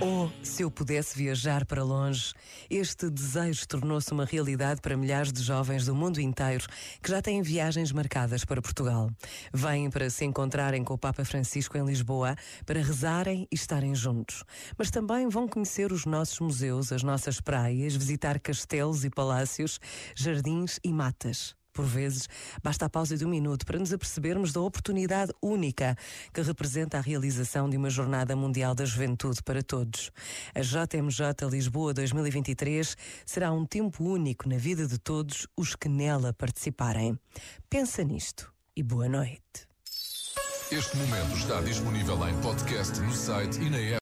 Oh, se eu pudesse viajar para longe, este desejo tornou-se uma realidade para milhares de jovens do mundo inteiro que já têm viagens marcadas para Portugal. Vêm para se encontrarem com o Papa Francisco em Lisboa, para rezarem e estarem juntos. Mas também vão conhecer os nossos museus, as nossas praias, visitar castelos e palácios, jardins e matas. Por vezes, basta a pausa de um minuto para nos apercebermos da oportunidade única que representa a realização de uma Jornada Mundial da Juventude para todos. A JMJ Lisboa 2023 será um tempo único na vida de todos os que nela participarem. Pensa nisto e boa noite. Este momento está disponível em podcast no site e na app.